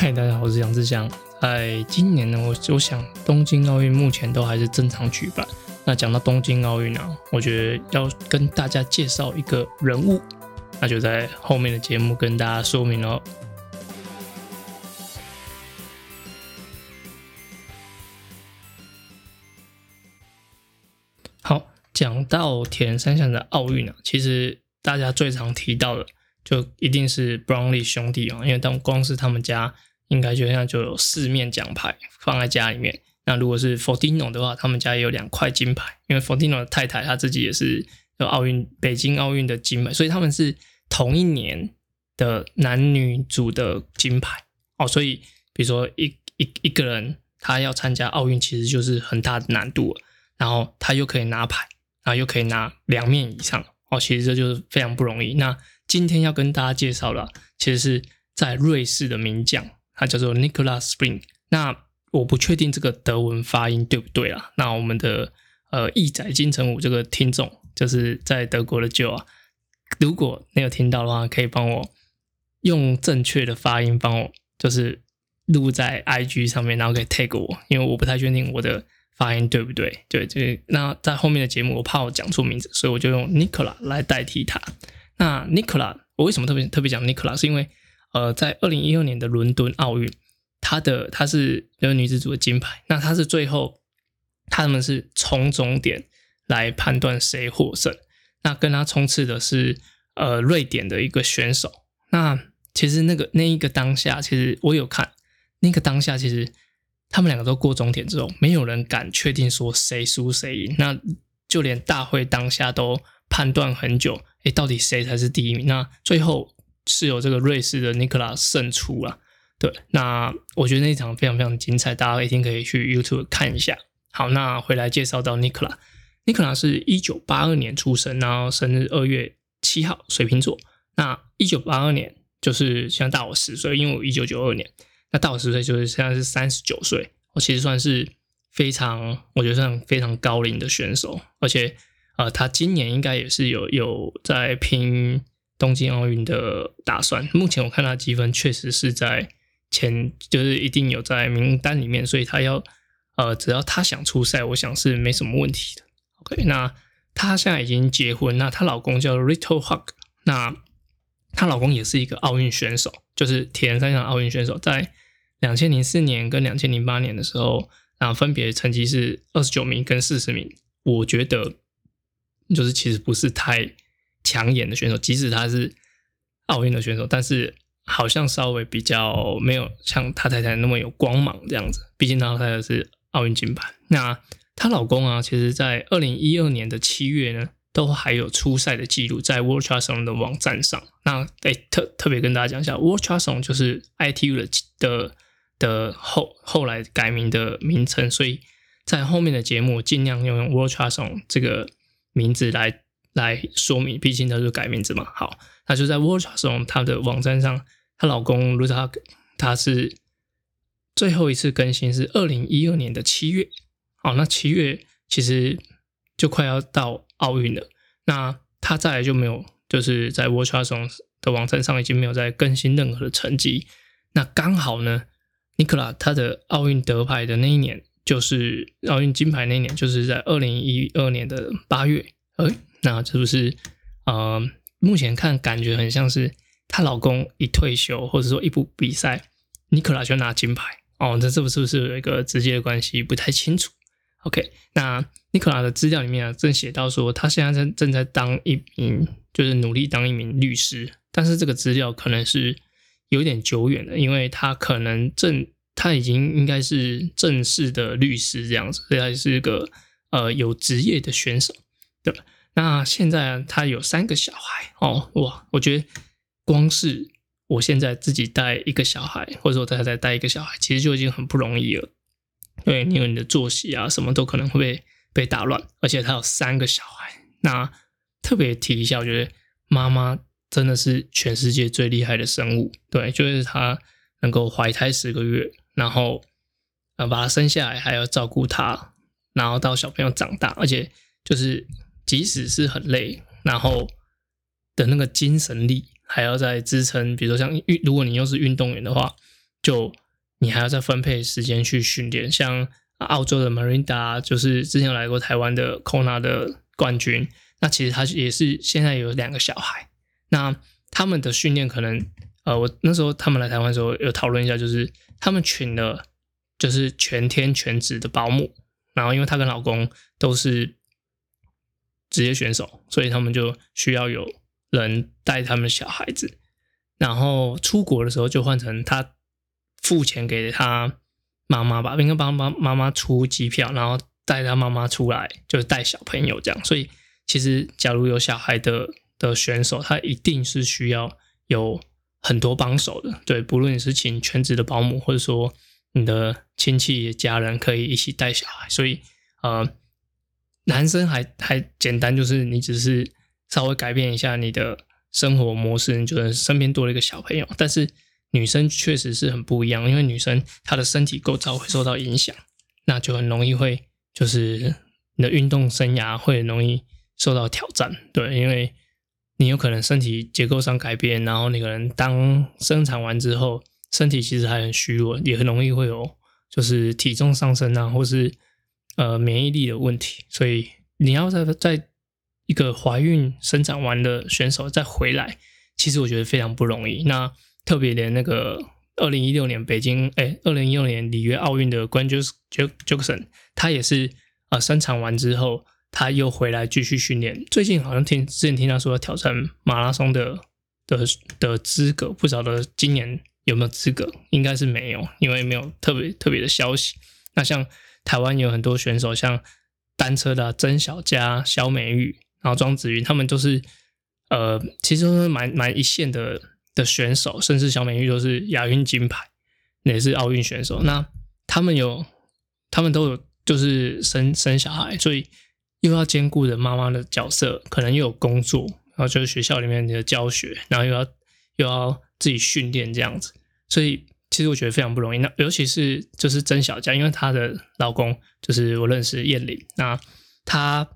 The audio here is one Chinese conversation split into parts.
嗨，大家好，我是杨志祥。在今年呢，我我想东京奥运目前都还是正常举办。那讲到东京奥运呢，我觉得要跟大家介绍一个人物，那就在后面的节目跟大家说明哦。好，讲到铁人三项的奥运啊，其实大家最常提到的就一定是 Brownlee 兄弟啊，因为当光是他们家。应该就像就有四面奖牌放在家里面。那如果是 Fordino 的话，他们家也有两块金牌，因为 Fordino 的太太她自己也是有奥运北京奥运的金牌，所以他们是同一年的男女组的金牌哦。所以比如说一一一个人他要参加奥运，其实就是很大的难度，然后他又可以拿牌，然后又可以拿两面以上哦，其实这就是非常不容易。那今天要跟大家介绍的，其实是在瑞士的名将。他叫做 Nicolas Spring，那我不确定这个德文发音对不对啊？那我们的呃义仔金城武这个听众，就是在德国的舅啊，如果没有听到的话，可以帮我用正确的发音帮我，就是录在 IG 上面，然后可以 tag 我，因为我不太确定我的发音对不对。对，就那在后面的节目，我怕我讲错名字，所以我就用 Nicola 来代替他。那 Nicola，我为什么特别特别讲 Nicola？是因为呃，在二零一二年的伦敦奥运，她的她是那个女子组的金牌。那她是最后，他们是从终点来判断谁获胜。那跟她冲刺的是呃瑞典的一个选手。那其实那个那一个当下，其实我有看那个当下，其实他们两个都过终点之后，没有人敢确定说谁输谁赢。那就连大会当下都判断很久，哎，到底谁才是第一名？那最后。是有这个瑞士的尼克拉胜出啊，对，那我觉得那一场非常非常精彩，大家一定可以去 YouTube 看一下。好，那回来介绍到尼克拉，尼克拉是一九八二年出生，然后生日二月七号，水瓶座。那一九八二年就是现在大我十岁，因为我一九九二年，那大我十岁就是现在是三十九岁，我其实算是非常，我觉得算非常高龄的选手，而且呃，他今年应该也是有有在拼。东京奥运的打算，目前我看他积分确实是在前，就是一定有在名单里面，所以他要呃，只要他想出赛，我想是没什么问题的。OK，那她现在已经结婚，那她老公叫 Rito Hug，那她老公也是一个奥运选手，就是铁人三项奥运选手，在两千零四年跟两千零八年的时候，啊，分别成绩是二十九名跟四十名，我觉得就是其实不是太。抢眼的选手，即使他是奥运的选手，但是好像稍微比较没有像他太太那么有光芒这样子。毕竟他太太是奥运金牌。那她老公啊，其实在二零一二年的七月呢，都还有出赛的记录在 World Triathlon 的网站上。那哎，特特别跟大家讲一下，World Triathlon 就是 ITU 的的的后后来改名的名称，所以在后面的节目尽量用 World Triathlon 这个名字来。来说明，毕竟他是改名字嘛。好，那就在 World t r a s o n 她的网站上，她老公 l u a 他是最后一次更新是二零一二年的七月。好，那七月其实就快要到奥运了。那他再来就没有，就是在 World t r a s o n 的网站上已经没有再更新任何的成绩。那刚好呢，尼克拉他的奥运得牌的那一年，就是奥运金牌那一年，就是在二零一二年的八月。哎。那是不是呃，目前看感觉很像是她老公一退休，或者说一部比赛，尼克拉就拿金牌哦？这是不是不是有一个直接的关系？不太清楚。OK，那尼克拉的资料里面啊，正写到说，他现在正正在当一名，就是努力当一名律师。但是这个资料可能是有点久远的，因为他可能正他已经应该是正式的律师这样子，所以他是一个呃有职业的选手，对吧？那现在他有三个小孩哦，哇！我觉得光是我现在自己带一个小孩，或者说太太带一个小孩，其实就已经很不容易了。对，因为你的作息啊，什么都可能会被被打乱，而且他有三个小孩。那特别提一下，我觉得妈妈真的是全世界最厉害的生物。对，就是她能够怀胎十个月，然后呃把他生下来，还要照顾他，然后到小朋友长大，而且就是。即使是很累，然后的那个精神力还要再支撑。比如说像运，如果你又是运动员的话，就你还要再分配时间去训练。像澳洲的 Marinda 就是之前来过台湾的 Kona 的冠军，那其实他也是现在有两个小孩，那他们的训练可能，呃，我那时候他们来台湾的时候有讨论一下，就是他们请了就是全天全职的保姆，然后因为她跟老公都是职业选手，所以他们就需要有人带他们小孩子，然后出国的时候就换成他付钱给他。妈妈吧，应该帮妈妈妈出机票，然后带他妈妈出来，就是带小朋友这样。所以其实，假如有小孩的的选手，他一定是需要有很多帮手的。对，不论你是请全职的保姆，或者说你的亲戚家人可以一起带小孩。所以，呃，男生还还简单，就是你只是稍微改变一下你的生活模式，你觉得身边多了一个小朋友，但是。女生确实是很不一样，因为女生她的身体构造会受到影响，那就很容易会就是你的运动生涯会很容易受到挑战。对，因为你有可能身体结构上改变，然后你可能当生产完之后，身体其实还很虚弱，也很容易会有就是体重上升啊，或是呃免疫力的问题。所以你要在在一个怀孕生产完的选手再回来，其实我觉得非常不容易。那特别连那个二零一六年北京，哎，二零一六年里约奥运的冠军 Jackson，他也是呃生产完之后，他又回来继续训练。最近好像听之前听他说要挑战马拉松的的的资格，不晓得今年有没有资格，应该是没有，因为没有特别特别的消息。那像台湾有很多选手，像单车的曾小佳、肖美玉，然后庄子云，他们都是呃，其实蛮蛮一线的。的选手，甚至小美玉都是亚运金牌，也是奥运选手。那他们有，他们都有，就是生生小孩，所以又要兼顾着妈妈的角色，可能又有工作，然后就是学校里面的教学，然后又要又要自己训练这样子。所以其实我觉得非常不容易。那尤其是就是曾小佳，因为她的老公就是我认识燕玲，那她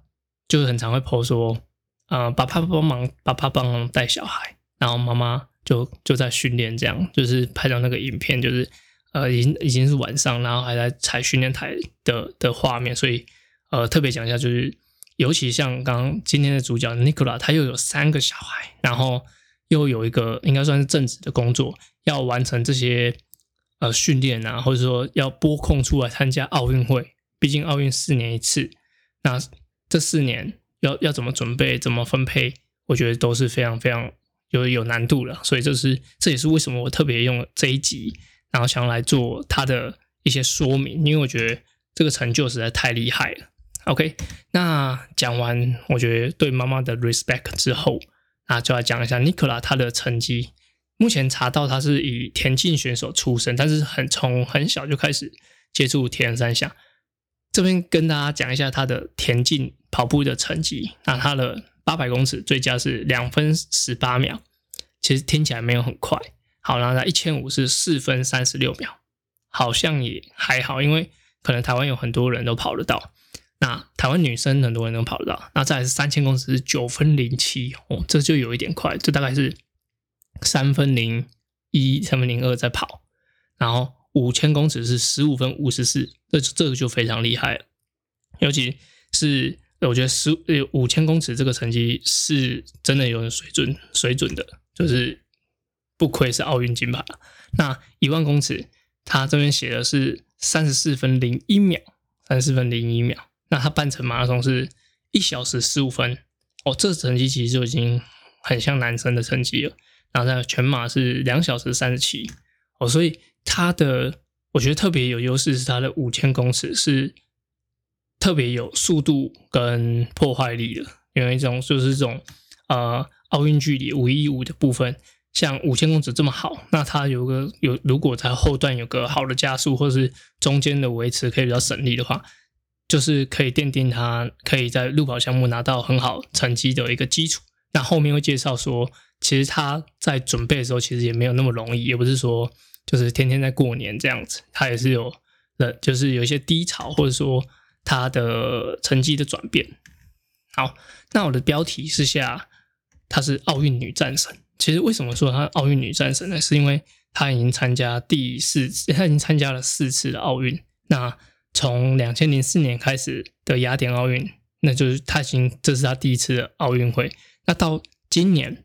就是很常会 po 说，呃，爸爸帮忙，爸爸帮忙带小孩，然后妈妈。就就在训练，这样就是拍到那个影片，就是呃，已经已经是晚上，然后还在踩训练台的的画面，所以呃，特别讲一下，就是尤其像刚刚今天的主角 Nicola，他又有三个小孩，然后又有一个应该算是正职的工作，要完成这些呃训练啊，或者说要拨空出来参加奥运会，毕竟奥运四年一次，那这四年要要怎么准备，怎么分配，我觉得都是非常非常。有有难度了，所以这是这也是为什么我特别用这一集，然后想要来做它的一些说明，因为我觉得这个成就实在太厉害了。OK，那讲完我觉得对妈妈的 respect 之后，那就要讲一下 Nicola 他的成绩。目前查到他是以田径选手出身，但是很从很小就开始接触田人三项。这边跟大家讲一下他的田径跑步的成绩，那他的。八百公尺最佳是两分十八秒，其实听起来没有很快。好，然后在一千五是四分三十六秒，好像也还好，因为可能台湾有很多人都跑得到。那台湾女生很多人都跑得到。那再是三千公尺是九分零七哦，这就有一点快，这大概是三分零一、三分零二在跑。然后五千公尺是十五分五十四，这这个就非常厉害了，尤其是。我觉得十呃五千公尺这个成绩是真的有水准水准的，就是不愧是奥运金牌。那一万公尺，他这边写的是三十四分零一秒，三十四分零一秒。那他半程马拉松是一小时十五分，哦，这成绩其实就已经很像男生的成绩了。然后在全马是两小时三十七，哦，所以它的我觉得特别有优势是它的五千公尺是。特别有速度跟破坏力的，因为一种就是这种呃奥运距离五一五的部分，像五千公尺这么好，那它有个有如果在后段有个好的加速，或是中间的维持可以比较省力的话，就是可以奠定它可以在路跑项目拿到很好成绩的一个基础。那后面会介绍说，其实他在准备的时候其实也没有那么容易，也不是说就是天天在过年这样子，他也是有了，就是有一些低潮，或者说。她的成绩的转变，好，那我的标题是下，她是奥运女战神。其实为什么说她奥运女战神呢？是因为她已经参加第四次，他已经参加了四次的奥运。那从两千零四年开始的雅典奥运，那就是她已经这是她第一次的奥运会。那到今年，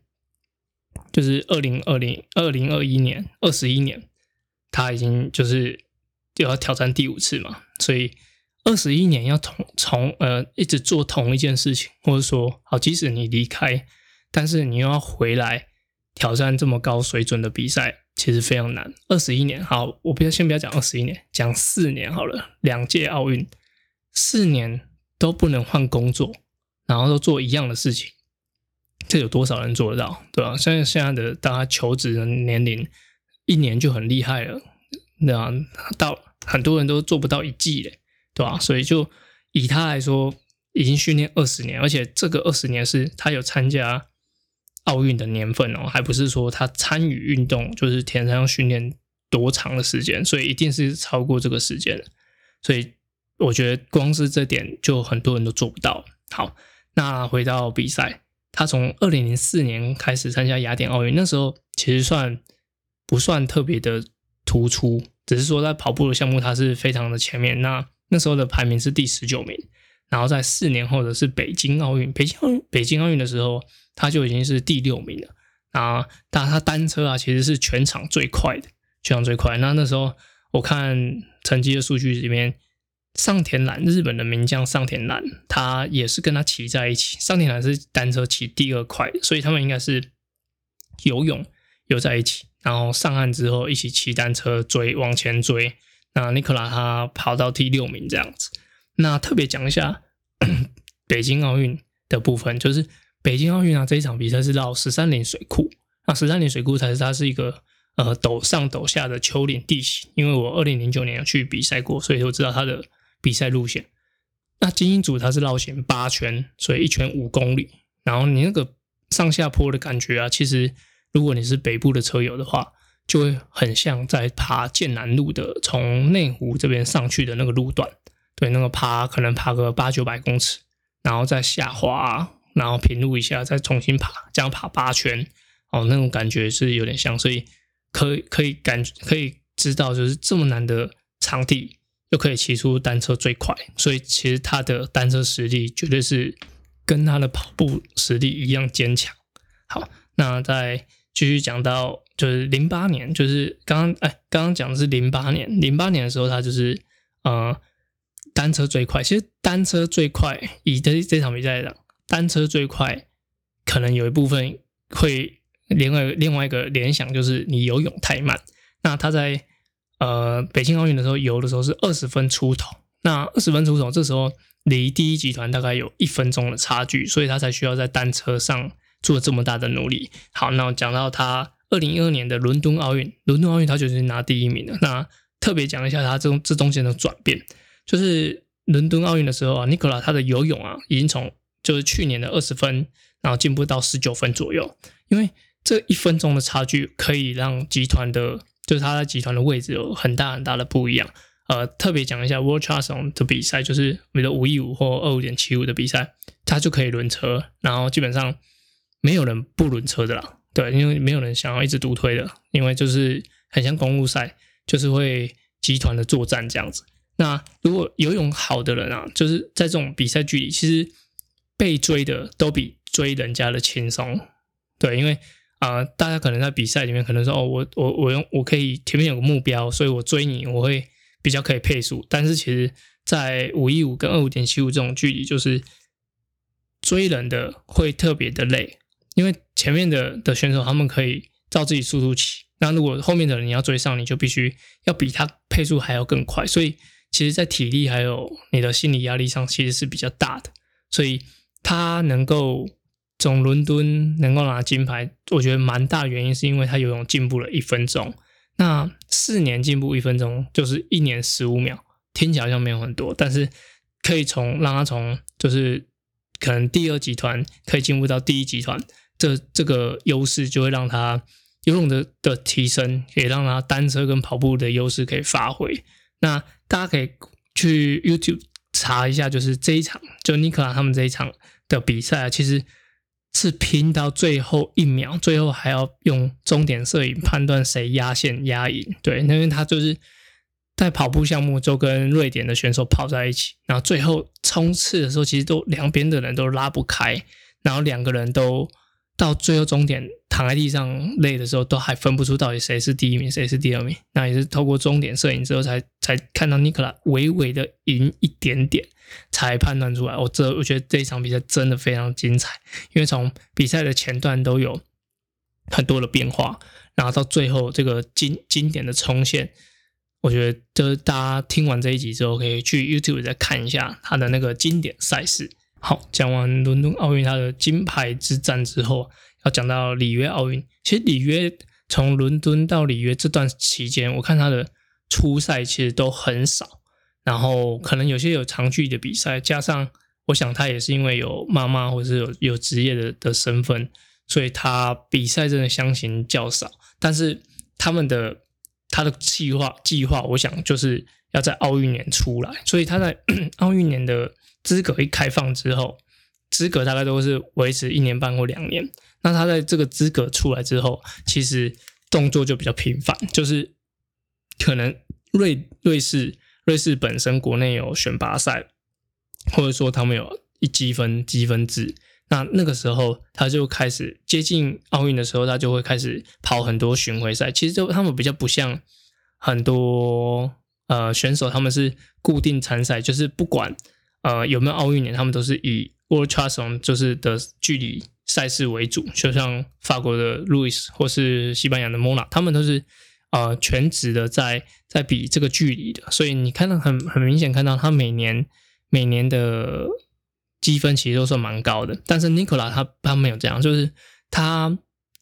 就是二零二零二零二一年二十一年，他已经就是就要挑战第五次嘛。所以二十一年要同从呃一直做同一件事情，或者说好，即使你离开，但是你又要回来挑战这么高水准的比赛。其实非常难，二十一年好，我不要先不要讲二十一年，讲四年好了。两届奥运，四年都不能换工作，然后都做一样的事情，这有多少人做得到，对吧？像现在的大家求职的年龄，一年就很厉害了，对吧？到很多人都做不到一季嘞，对吧？所以就以他来说，已经训练二十年，而且这个二十年是他有参加。奥运的年份哦，还不是说他参与运动，就是田上训练多长的时间，所以一定是超过这个时间所以我觉得光是这点就很多人都做不到。好，那回到比赛，他从二零零四年开始参加雅典奥运，那时候其实算不算特别的突出，只是说在跑步的项目他是非常的前面。那那时候的排名是第十九名，然后在四年后的是北京奥运，北京奥运北京奥运的时候。他就已经是第六名了啊！但他单车啊，其实是全场最快的，全场最快。那那时候我看成绩的数据里面，上田蓝日本的名将上田蓝，他也是跟他骑在一起。上田蓝是单车骑第二快，所以他们应该是游泳游在一起，然后上岸之后一起骑单车追往前追。那尼克拉他跑到第六名这样子。那特别讲一下北京奥运的部分，就是。北京奥运啊，这一场比赛是到十三陵水库，那十三陵水库才是它是一个呃陡上陡下的丘陵地形。因为我二零零九年有去比赛过，所以我知道它的比赛路线。那精英组它是绕行八圈，所以一圈五公里。然后你那个上下坡的感觉啊，其实如果你是北部的车友的话，就会很像在爬剑南路的从内湖这边上去的那个路段。对，那个爬可能爬个八九百公尺，然后再下滑。然后平路一下，再重新爬，这样爬八圈，哦，那种感觉是有点像，所以可以可以感可以知道，就是这么难的场地，又可以骑出单车最快，所以其实他的单车实力绝对是跟他的跑步实力一样坚强。好，那再继续讲到就是零八年，就是刚刚哎，刚刚讲的是零八年，零八年的时候他就是呃单车最快，其实单车最快以这这场比赛来讲。单车最快，可能有一部分会另外另外一个联想就是你游泳太慢。那他在呃北京奥运的时候游的时候是二十分出头，那二十分出头，这时候离第一集团大概有一分钟的差距，所以他才需要在单车上做这么大的努力。好，那讲到他二零一二年的伦敦奥运，伦敦奥运他就是拿第一名的。那特别讲一下他这这中间的转变，就是伦敦奥运的时候啊，尼古拉他的游泳啊已经从就是去年的二十分，然后进步到十九分左右，因为这一分钟的差距可以让集团的，就是他在集团的位置有很大很大的不一样。呃，特别讲一下 World Triathlon 的比赛，就是比如五一五或二五点七五的比赛，他就可以轮车，然后基本上没有人不轮车的啦。对，因为没有人想要一直独推的，因为就是很像公路赛，就是会集团的作战这样子。那如果游泳好的人啊，就是在这种比赛距离，其实。被追的都比追人家的轻松，对，因为啊，大家可能在比赛里面可能说，哦，我我我用我可以前面有个目标，所以我追你，我会比较可以配速。但是其实，在五一五跟二五点七五这种距离，就是追人的会特别的累，因为前面的的选手他们可以照自己速度骑，那如果后面的人你要追上，你就必须要比他配速还要更快，所以其实，在体力还有你的心理压力上，其实是比较大的，所以。他能够从伦敦能够拿金牌，我觉得蛮大原因是因为他游泳进步了一分钟。那四年进步一分钟，就是一年十五秒，听起来好像没有很多，但是可以从让他从就是可能第二集团可以进步到第一集团，这这个优势就会让他游泳的的提升，也让他单车跟跑步的优势可以发挥。那大家可以去 YouTube。查一下，就是这一场，就尼克拉他们这一场的比赛，其实是拼到最后一秒，最后还要用终点摄影判断谁压线压赢。对，因为他就是在跑步项目就跟瑞典的选手跑在一起，然后最后冲刺的时候，其实都两边的人都拉不开，然后两个人都到最后终点躺在地上累的时候，都还分不出到底谁是第一名，谁是第二名。那也是透过终点摄影之后，才才看到尼克拉微微的赢一点点。才判断出来，我这我觉得这一场比赛真的非常精彩，因为从比赛的前段都有很多的变化，然后到最后这个经经典的冲线，我觉得就是大家听完这一集之后，可以去 YouTube 再看一下他的那个经典赛事。好，讲完伦敦奥运他的金牌之战之后，要讲到里约奥运。其实里约从伦敦到里约这段期间，我看他的初赛其实都很少。然后可能有些有长距离的比赛，加上我想他也是因为有妈妈或者是有有职业的的身份，所以他比赛真的相形较少。但是他们的他的计划计划，我想就是要在奥运年出来，所以他在奥运年的资格一开放之后，资格大概都是维持一年半或两年。那他在这个资格出来之后，其实动作就比较频繁，就是可能瑞瑞士。瑞士本身国内有选拔赛，或者说他们有一积分积分制，那那个时候他就开始接近奥运的时候，他就会开始跑很多巡回赛。其实就他们比较不像很多呃选手，他们是固定参赛，就是不管呃有没有奥运年，他们都是以 World t r a s o n 就是的距离赛事为主，就像法国的 Louis 或是西班牙的 Mona，他们都是。呃，全职的在在比这个距离的，所以你看到很很明显看到他每年每年的积分其实都算蛮高的，但是 Nicola 他他没有这样，就是他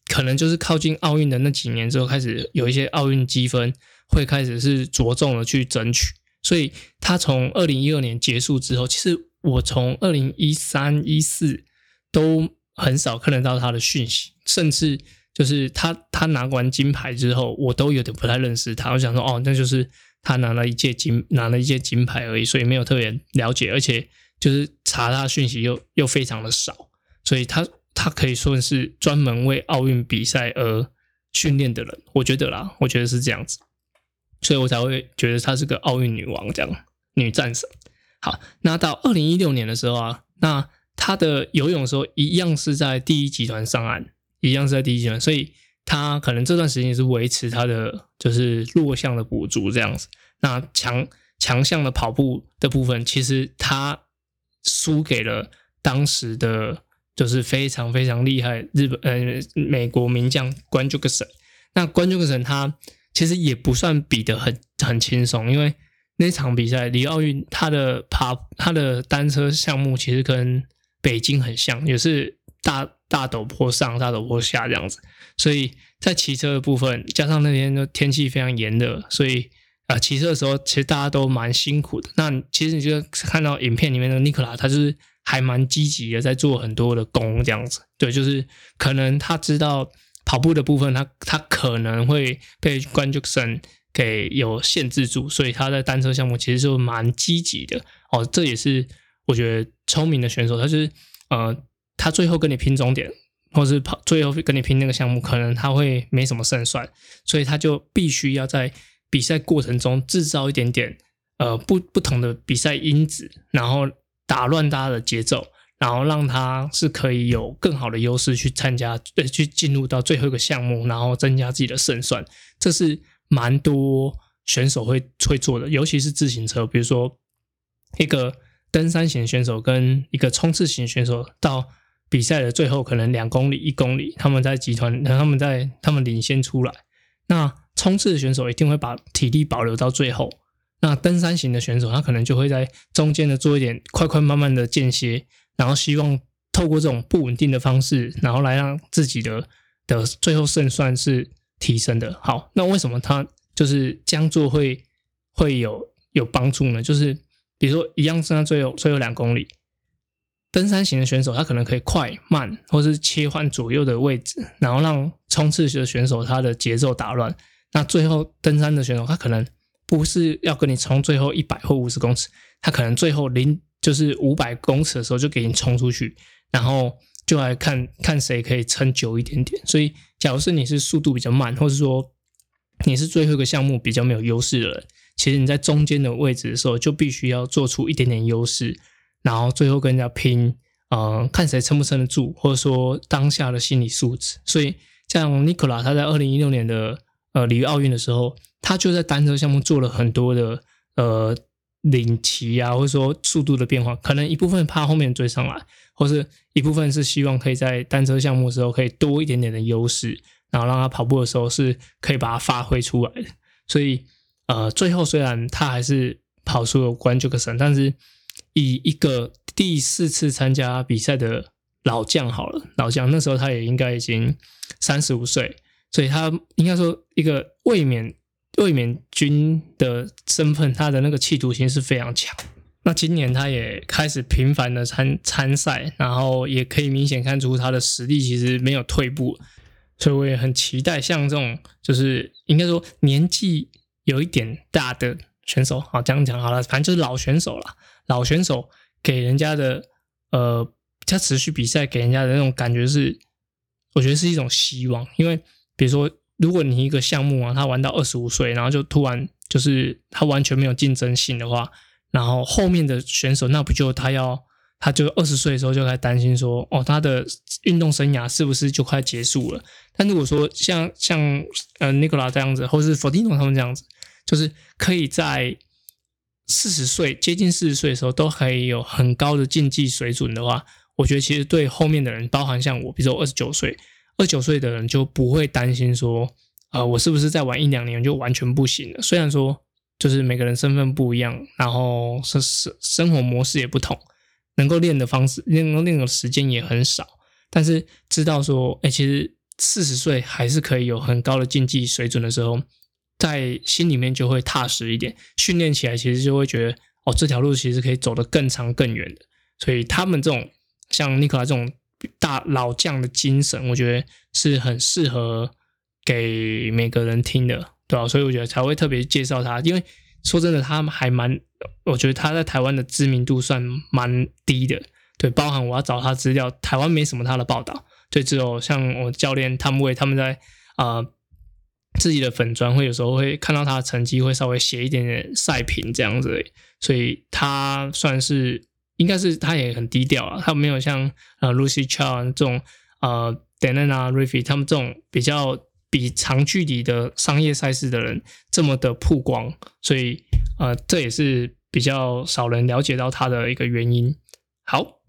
可能就是靠近奥运的那几年之后开始有一些奥运积分会开始是着重的去争取，所以他从二零一二年结束之后，其实我从二零一三一四都很少看得到他的讯息，甚至。就是他，他拿完金牌之后，我都有点不太认识他。我想说，哦，那就是他拿了一届金，拿了一届金牌而已，所以没有特别了解，而且就是查他的讯息又又非常的少，所以他他可以说是专门为奥运比赛而训练的人，我觉得啦，我觉得是这样子，所以我才会觉得她是个奥运女王这样，女战神。好，那到二零一六年的时候啊，那她的游泳的时候一样是在第一集团上岸。一样是在第一集团，所以她可能这段时间也是维持她的就是弱项的补足这样子。那强强项的跑步的部分，其实她输给了当时的就是非常非常厉害日本呃美国名将关竹克神。那关竹克神他其实也不算比得很很轻松，因为那场比赛里奥运他的爬他的单车项目其实跟北京很像，也是大。大陡坡上，大陡坡下这样子，所以在骑车的部分，加上那天的天气非常炎热，所以啊，骑车的时候其实大家都蛮辛苦的。那其实你就看到影片里面的尼克拉，他就是还蛮积极的，在做很多的功这样子。对，就是可能他知道跑步的部分，他他可能会被关注神给有限制住，所以他在单车项目其实就蛮积极的。哦，这也是我觉得聪明的选手，他是呃。他最后跟你拼终点，或是跑最后跟你拼那个项目，可能他会没什么胜算，所以他就必须要在比赛过程中制造一点点呃不不同的比赛因子，然后打乱大家的节奏，然后让他是可以有更好的优势去参加，呃去进入到最后一个项目，然后增加自己的胜算。这是蛮多选手会会做的，尤其是自行车，比如说一个登山型选手跟一个冲刺型选手到。比赛的最后可能两公里、一公里，他们在集团，他们在他们领先出来。那冲刺的选手一定会把体力保留到最后。那登山型的选手，他可能就会在中间的做一点快快慢慢的间歇，然后希望透过这种不稳定的方式，然后来让自己的的最后胜算是提升的。好，那为什么他就是这样做会会有有帮助呢？就是比如说一样，剩下最后最后两公里。登山型的选手，他可能可以快慢，或是切换左右的位置，然后让冲刺型的选手他的节奏打乱。那最后登山的选手，他可能不是要跟你冲最后一百或五十公尺，他可能最后零就是五百公尺的时候就给你冲出去，然后就来看看谁可以撑久一点点。所以，假如是你是速度比较慢，或者说你是最后一个项目比较没有优势的人，其实你在中间的位置的时候，就必须要做出一点点优势，然后最后跟人家拼，呃，看谁撑不撑得住，或者说当下的心理素质。所以，像尼古拉他在二零一六年的呃里约奥运的时候，他就在单车项目做了很多的呃。领骑啊，或者说速度的变化，可能一部分怕后面追上来，或是一部分是希望可以在单车项目的时候可以多一点点的优势，然后让他跑步的时候是可以把它发挥出来的。所以，呃，最后虽然他还是跑出了关就个神，但是以一个第四次参加比赛的老将好了，老将那时候他也应该已经三十五岁，所以他应该说一个卫冕。卫冕军的身份，他的那个企图心是非常强。那今年他也开始频繁的参参赛，然后也可以明显看出他的实力其实没有退步。所以我也很期待像这种，就是应该说年纪有一点大的选手，好这样讲好了，反正就是老选手了。老选手给人家的，呃，他持续比赛给人家的那种感觉是，我觉得是一种希望，因为比如说。如果你一个项目啊，他玩到二十五岁，然后就突然就是他完全没有竞争性的话，然后后面的选手那不就他要他就二十岁的时候就开始担心说，哦，他的运动生涯是不是就快结束了？但如果说像像呃尼古拉这样子，或是佛蒂诺他们这样子，就是可以在四十岁接近四十岁的时候都可以有很高的竞技水准的话，我觉得其实对后面的人，包含像我，比如说二十九岁。二九岁的人就不会担心说，呃，我是不是再玩一两年就完全不行了？虽然说就是每个人身份不一样，然后生生生活模式也不同，能够练的方式、能够练的时间也很少，但是知道说，哎，其实四十岁还是可以有很高的竞技水准的时候，在心里面就会踏实一点，训练起来其实就会觉得，哦，这条路其实可以走得更长更远的。所以他们这种像尼克拉这种。大老将的精神，我觉得是很适合给每个人听的，对吧？所以我觉得才会特别介绍他，因为说真的，他还蛮，我觉得他在台湾的知名度算蛮低的，对，包含我要找他资料，台湾没什么他的报道，对只有像我教练汤威他们在啊自己的粉砖会有时候会看到他的成绩，会稍微写一点点赛评这样子，所以他算是。应该是他也很低调啊，他没有像呃 Lucy Chow 这种呃 Dana Riffy 他们这种比较比长距离的商业赛事的人这么的曝光，所以呃这也是比较少人了解到他的一个原因。好，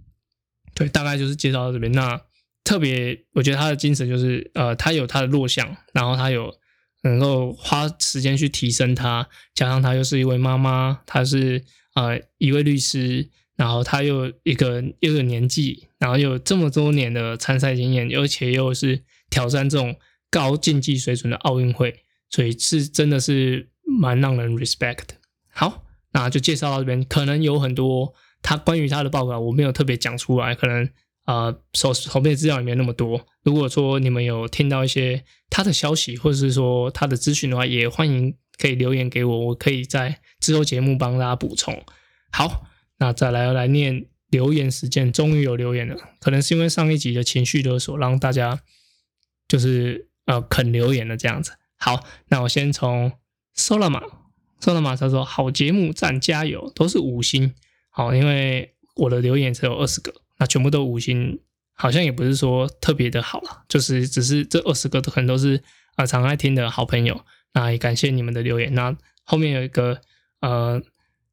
对，大概就是介绍到这边。那特别我觉得他的精神就是呃他有他的弱项，然后他有能够花时间去提升他，加上他又是一位妈妈，他是呃一位律师。然后他又一个又有年纪，然后又有这么多年的参赛经验，而且又是挑战这种高竞技水准的奥运会，所以是真的是蛮让人 respect 的。好，那就介绍到这边。可能有很多他关于他的报告我没有特别讲出来，可能啊手手边资料也没有那么多。如果说你们有听到一些他的消息，或者是说他的资讯的话，也欢迎可以留言给我，我可以在之后节目帮大家补充。好。那再来来念留言时间，终于有留言了。可能是因为上一集的情绪勒索，让大家就是呃肯留言了这样子。好，那我先从 Solama，Solama 他说好节目赞加油，都是五星。好，因为我的留言只有二十个，那全部都五星，好像也不是说特别的好了，就是只是这二十个都可能都是啊常爱听的好朋友。那也感谢你们的留言。那后面有一个呃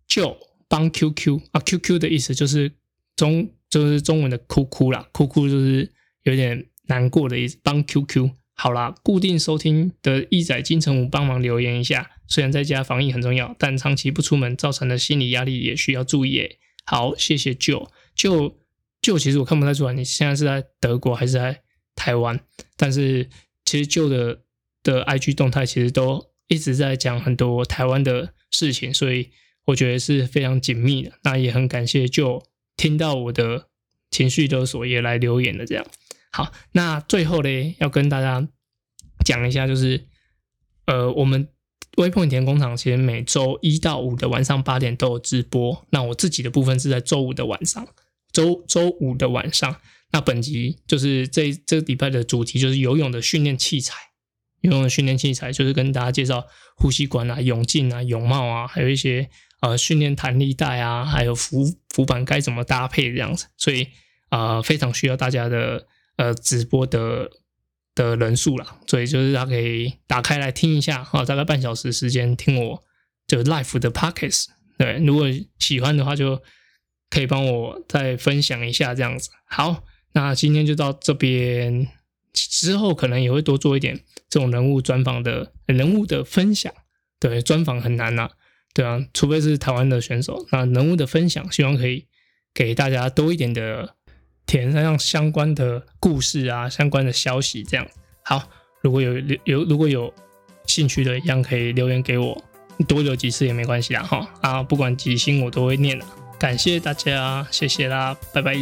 就。帮 QQ 啊，QQ 的意思就是中就是中文的哭哭啦，哭哭就是有点难过的意思。帮 QQ 好啦，固定收听的一仔金城武帮忙留言一下。虽然在家防疫很重要，但长期不出门造成的心理压力也需要注意。好，谢谢舅舅舅。其实我看不太出来你现在是在德国还是在台湾，但是其实舅的的 IG 动态其实都一直在讲很多台湾的事情，所以。我觉得是非常紧密的，那也很感谢，就听到我的情绪勒索也来留言了。这样好，那最后呢，要跟大家讲一下，就是呃，我们微碰田工厂其实每周一到五的晚上八点都有直播。那我自己的部分是在周五的晚上，周周五的晚上。那本集就是这这礼拜的主题就是游泳的训练器材，游泳的训练器材就是跟大家介绍呼吸管啊、泳镜啊、泳帽啊，还有一些呃训练弹力带啊，还有浮浮板该怎么搭配这样子，所以啊非常需要大家的呃直播的的人数啦，所以就是大家可以打开来听一下啊，大概半小时时间听我就 life 的 pockets，对，如果喜欢的话就。可以帮我再分享一下这样子。好，那今天就到这边，之后可能也会多做一点这种人物专访的人物的分享。对，专访很难呐，对啊，除非是台湾的选手。那人物的分享，希望可以给大家多一点的填上相关的故事啊，相关的消息这样。好，如果有有如果有兴趣的，一样可以留言给我，多留几次也没关系啦哈。啊，不管几星我都会念的。感谢大家，谢谢啦，拜拜。